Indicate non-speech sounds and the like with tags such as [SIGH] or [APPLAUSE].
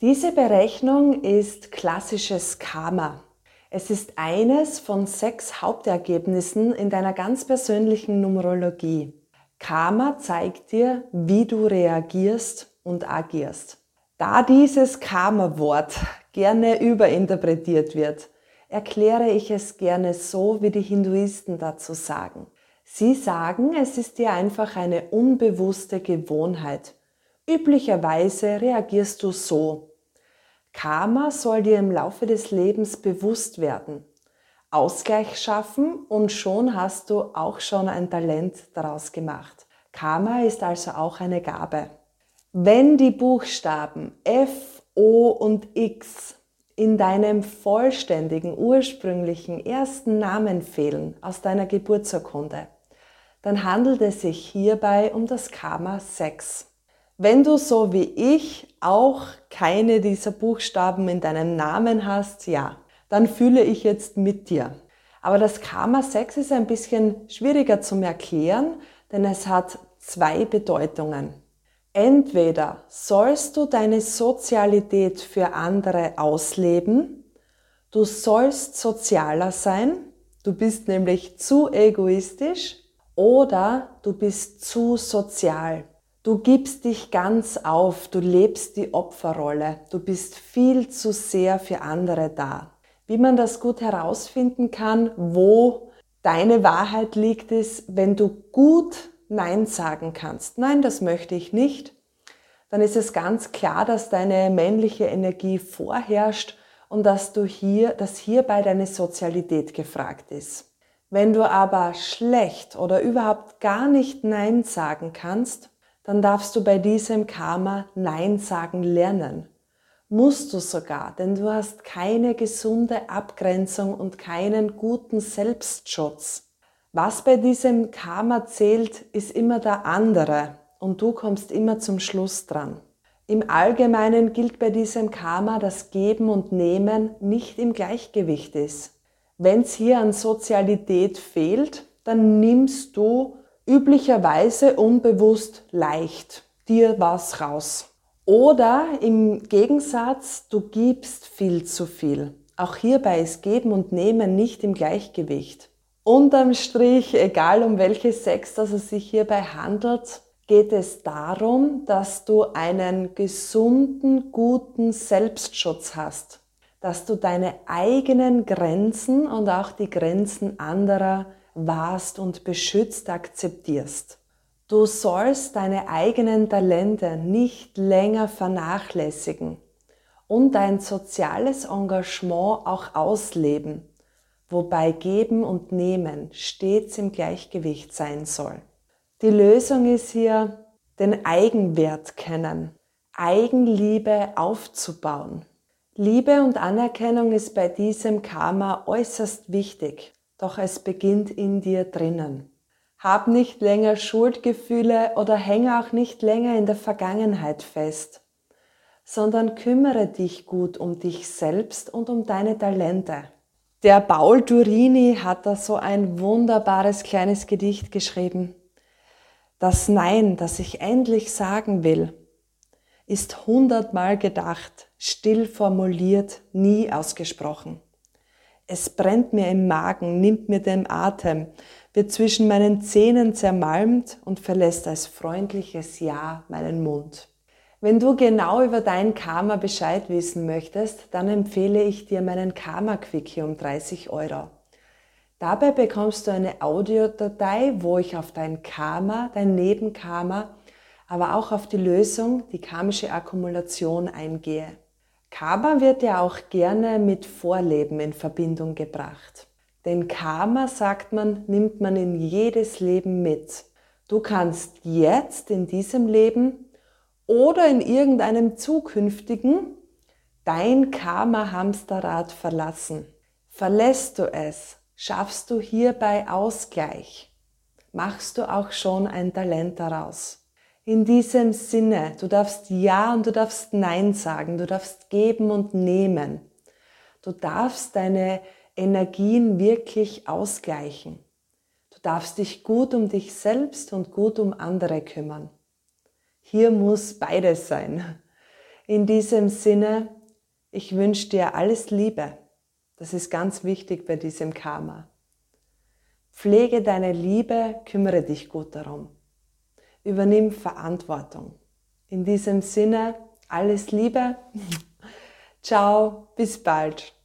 Diese Berechnung ist klassisches Karma. Es ist eines von sechs Hauptergebnissen in deiner ganz persönlichen Numerologie. Karma zeigt dir, wie du reagierst und agierst. Da dieses Karma-Wort gerne überinterpretiert wird, erkläre ich es gerne so, wie die Hinduisten dazu sagen. Sie sagen, es ist dir einfach eine unbewusste Gewohnheit. Üblicherweise reagierst du so, Karma soll dir im Laufe des Lebens bewusst werden, Ausgleich schaffen und schon hast du auch schon ein Talent daraus gemacht. Karma ist also auch eine Gabe. Wenn die Buchstaben F, O und X in deinem vollständigen, ursprünglichen ersten Namen fehlen aus deiner Geburtsurkunde, dann handelt es sich hierbei um das Karma 6. Wenn du so wie ich auch keine dieser Buchstaben in deinem Namen hast, ja, dann fühle ich jetzt mit dir. Aber das Karma 6 ist ein bisschen schwieriger zum Erklären, denn es hat zwei Bedeutungen. Entweder sollst du deine Sozialität für andere ausleben, du sollst sozialer sein, du bist nämlich zu egoistisch oder du bist zu sozial. Du gibst dich ganz auf, du lebst die Opferrolle, du bist viel zu sehr für andere da. Wie man das gut herausfinden kann, wo deine Wahrheit liegt, ist, wenn du gut Nein sagen kannst. Nein, das möchte ich nicht. Dann ist es ganz klar, dass deine männliche Energie vorherrscht und dass du hier, dass hierbei deine Sozialität gefragt ist. Wenn du aber schlecht oder überhaupt gar nicht Nein sagen kannst, dann darfst du bei diesem Karma Nein sagen lernen. Musst du sogar, denn du hast keine gesunde Abgrenzung und keinen guten Selbstschutz. Was bei diesem Karma zählt, ist immer der andere und du kommst immer zum Schluss dran. Im Allgemeinen gilt bei diesem Karma, dass Geben und Nehmen nicht im Gleichgewicht ist. Wenn es hier an Sozialität fehlt, dann nimmst du üblicherweise unbewusst leicht dir was raus. Oder im Gegensatz, du gibst viel zu viel. Auch hierbei ist Geben und Nehmen nicht im Gleichgewicht. Unterm Strich, egal um welche Sex dass es sich hierbei handelt, geht es darum, dass du einen gesunden, guten Selbstschutz hast, dass du deine eigenen Grenzen und auch die Grenzen anderer wahrst und beschützt akzeptierst. Du sollst deine eigenen Talente nicht länger vernachlässigen und dein soziales Engagement auch ausleben, wobei Geben und Nehmen stets im Gleichgewicht sein soll. Die Lösung ist hier, den Eigenwert kennen, Eigenliebe aufzubauen. Liebe und Anerkennung ist bei diesem Karma äußerst wichtig doch es beginnt in dir drinnen. Hab nicht länger Schuldgefühle oder hänge auch nicht länger in der Vergangenheit fest, sondern kümmere dich gut um dich selbst und um deine Talente. Der Paul Turini hat da so ein wunderbares kleines Gedicht geschrieben. Das Nein, das ich endlich sagen will, ist hundertmal gedacht, still formuliert, nie ausgesprochen. Es brennt mir im Magen, nimmt mir den Atem, wird zwischen meinen Zähnen zermalmt und verlässt als freundliches Ja meinen Mund. Wenn du genau über dein Karma Bescheid wissen möchtest, dann empfehle ich dir meinen Karma Quickie um 30 Euro. Dabei bekommst du eine Audiodatei, wo ich auf dein Karma, dein Nebenkarma, aber auch auf die Lösung, die karmische Akkumulation eingehe. Karma wird ja auch gerne mit Vorleben in Verbindung gebracht. Denn Karma, sagt man, nimmt man in jedes Leben mit. Du kannst jetzt in diesem Leben oder in irgendeinem zukünftigen dein Karma-Hamsterrad verlassen. Verlässt du es, schaffst du hierbei Ausgleich. Machst du auch schon ein Talent daraus. In diesem Sinne, du darfst Ja und du darfst Nein sagen, du darfst geben und nehmen. Du darfst deine Energien wirklich ausgleichen. Du darfst dich gut um dich selbst und gut um andere kümmern. Hier muss beides sein. In diesem Sinne, ich wünsche dir alles Liebe. Das ist ganz wichtig bei diesem Karma. Pflege deine Liebe, kümmere dich gut darum übernimm Verantwortung. In diesem Sinne, alles Liebe. [LAUGHS] Ciao, bis bald.